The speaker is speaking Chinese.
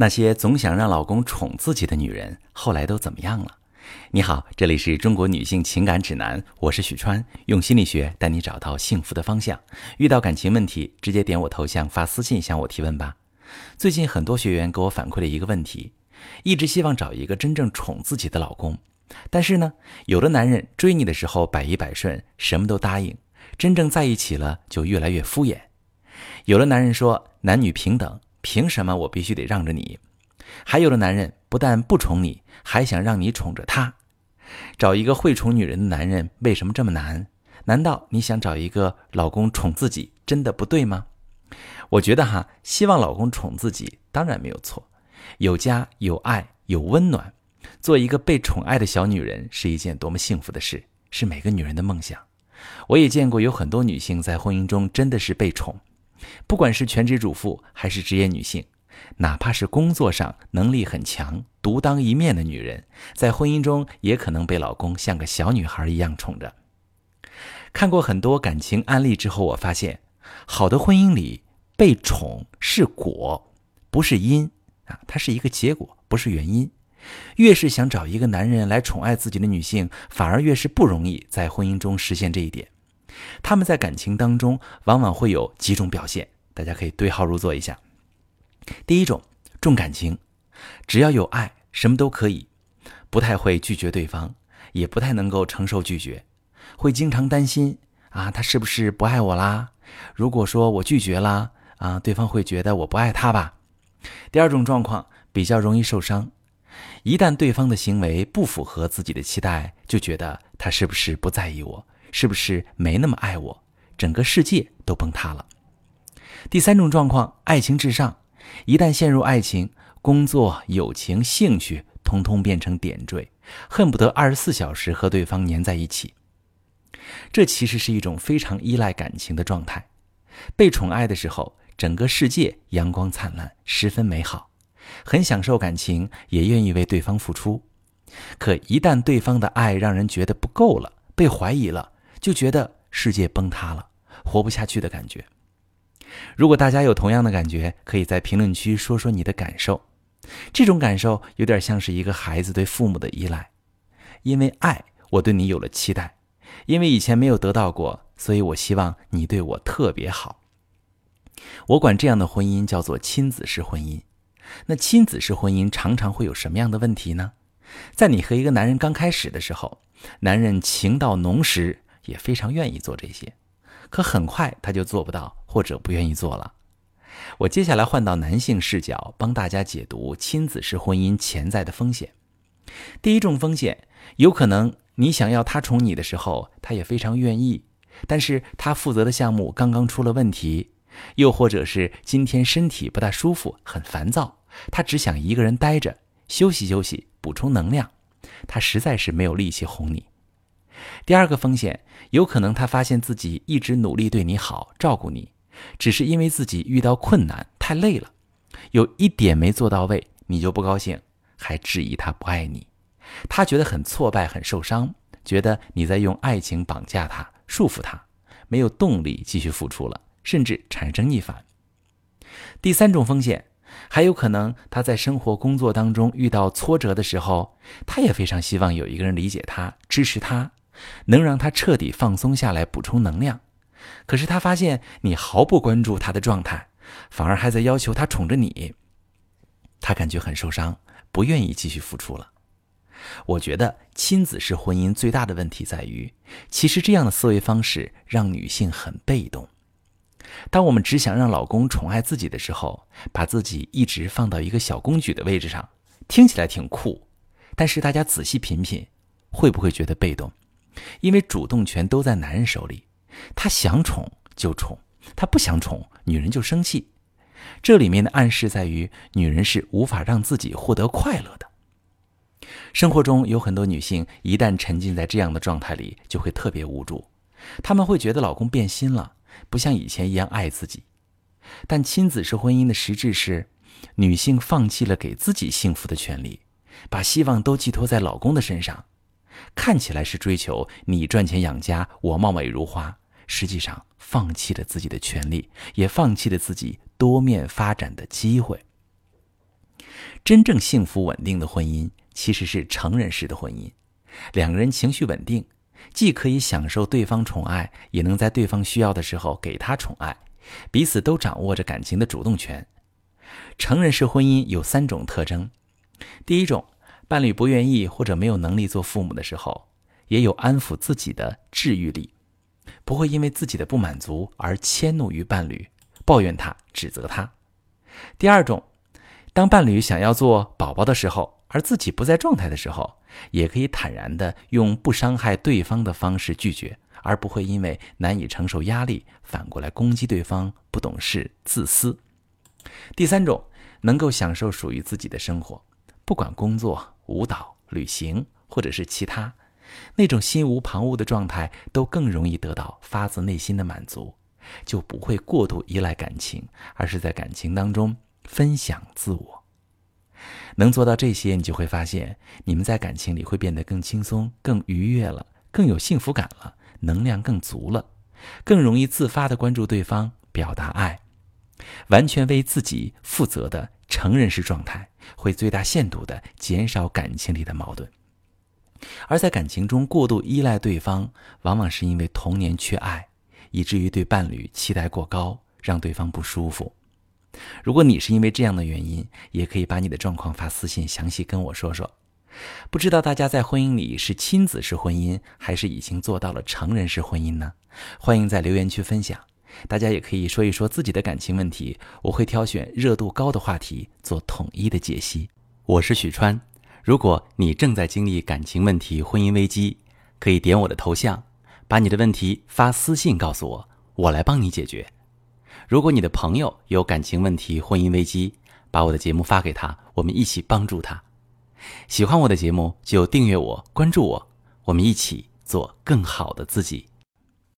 那些总想让老公宠自己的女人，后来都怎么样了？你好，这里是中国女性情感指南，我是许川，用心理学带你找到幸福的方向。遇到感情问题，直接点我头像发私信向我提问吧。最近很多学员给我反馈了一个问题，一直希望找一个真正宠自己的老公，但是呢，有的男人追你的时候百依百顺，什么都答应，真正在一起了就越来越敷衍。有的男人说男女平等。凭什么我必须得让着你？还有的男人不但不宠你，还想让你宠着他。找一个会宠女人的男人为什么这么难？难道你想找一个老公宠自己真的不对吗？我觉得哈，希望老公宠自己当然没有错，有家有爱有温暖，做一个被宠爱的小女人是一件多么幸福的事，是每个女人的梦想。我也见过有很多女性在婚姻中真的是被宠。不管是全职主妇还是职业女性，哪怕是工作上能力很强、独当一面的女人，在婚姻中也可能被老公像个小女孩一样宠着。看过很多感情案例之后，我发现，好的婚姻里被宠是果，不是因啊，它是一个结果，不是原因。越是想找一个男人来宠爱自己的女性，反而越是不容易在婚姻中实现这一点。他们在感情当中往往会有几种表现，大家可以对号入座一下。第一种，重感情，只要有爱，什么都可以，不太会拒绝对方，也不太能够承受拒绝，会经常担心啊，他是不是不爱我啦？如果说我拒绝了啊，对方会觉得我不爱他吧？第二种状况，比较容易受伤，一旦对方的行为不符合自己的期待，就觉得他是不是不在意我？是不是没那么爱我？整个世界都崩塌了。第三种状况，爱情至上，一旦陷入爱情，工作、友情、兴趣通通变成点缀，恨不得二十四小时和对方粘在一起。这其实是一种非常依赖感情的状态。被宠爱的时候，整个世界阳光灿烂，十分美好，很享受感情，也愿意为对方付出。可一旦对方的爱让人觉得不够了，被怀疑了。就觉得世界崩塌了，活不下去的感觉。如果大家有同样的感觉，可以在评论区说说你的感受。这种感受有点像是一个孩子对父母的依赖，因为爱，我对你有了期待；因为以前没有得到过，所以我希望你对我特别好。我管这样的婚姻叫做亲子式婚姻。那亲子式婚姻常常会有什么样的问题呢？在你和一个男人刚开始的时候，男人情到浓时。也非常愿意做这些，可很快他就做不到或者不愿意做了。我接下来换到男性视角，帮大家解读亲子式婚姻潜在的风险。第一种风险，有可能你想要他宠你的时候，他也非常愿意，但是他负责的项目刚刚出了问题，又或者是今天身体不大舒服，很烦躁，他只想一个人待着，休息休息，补充能量，他实在是没有力气哄你。第二个风险，有可能他发现自己一直努力对你好，照顾你，只是因为自己遇到困难太累了，有一点没做到位，你就不高兴，还质疑他不爱你，他觉得很挫败，很受伤，觉得你在用爱情绑架他，束缚他，没有动力继续付出了，甚至产生逆反。第三种风险，还有可能他在生活工作当中遇到挫折的时候，他也非常希望有一个人理解他，支持他。能让他彻底放松下来，补充能量。可是他发现你毫不关注他的状态，反而还在要求他宠着你，他感觉很受伤，不愿意继续付出了。我觉得亲子式婚姻最大的问题在于，其实这样的思维方式让女性很被动。当我们只想让老公宠爱自己的时候，把自己一直放到一个小公举的位置上，听起来挺酷，但是大家仔细品品，会不会觉得被动？因为主动权都在男人手里，他想宠就宠，他不想宠，女人就生气。这里面的暗示在于，女人是无法让自己获得快乐的。生活中有很多女性，一旦沉浸在这样的状态里，就会特别无助。她们会觉得老公变心了，不像以前一样爱自己。但亲子式婚姻的实质是，女性放弃了给自己幸福的权利，把希望都寄托在老公的身上。看起来是追求你赚钱养家，我貌美如花，实际上放弃了自己的权利，也放弃了自己多面发展的机会。真正幸福稳定的婚姻其实是成人式的婚姻，两个人情绪稳定，既可以享受对方宠爱，也能在对方需要的时候给他宠爱，彼此都掌握着感情的主动权。成人式婚姻有三种特征：第一种，伴侣不愿意或者没有能力做父母的时候，也有安抚自己的治愈力，不会因为自己的不满足而迁怒于伴侣，抱怨他、指责他。第二种，当伴侣想要做宝宝的时候，而自己不在状态的时候，也可以坦然的用不伤害对方的方式拒绝，而不会因为难以承受压力反过来攻击对方不懂事、自私。第三种，能够享受属于自己的生活，不管工作、舞蹈、旅行或者是其他，那种心无旁骛的状态，都更容易得到发自内心的满足。就不会过度依赖感情，而是在感情当中分享自我。能做到这些，你就会发现，你们在感情里会变得更轻松、更愉悦了，更有幸福感了，能量更足了，更容易自发的关注对方，表达爱，完全为自己负责的成人式状态，会最大限度的减少感情里的矛盾。而在感情中过度依赖对方，往往是因为童年缺爱。以至于对伴侣期待过高，让对方不舒服。如果你是因为这样的原因，也可以把你的状况发私信，详细跟我说说。不知道大家在婚姻里是亲子式婚姻，还是已经做到了成人式婚姻呢？欢迎在留言区分享。大家也可以说一说自己的感情问题，我会挑选热度高的话题做统一的解析。我是许川，如果你正在经历感情问题、婚姻危机，可以点我的头像。把你的问题发私信告诉我，我来帮你解决。如果你的朋友有感情问题、婚姻危机，把我的节目发给他，我们一起帮助他。喜欢我的节目就订阅我、关注我，我们一起做更好的自己。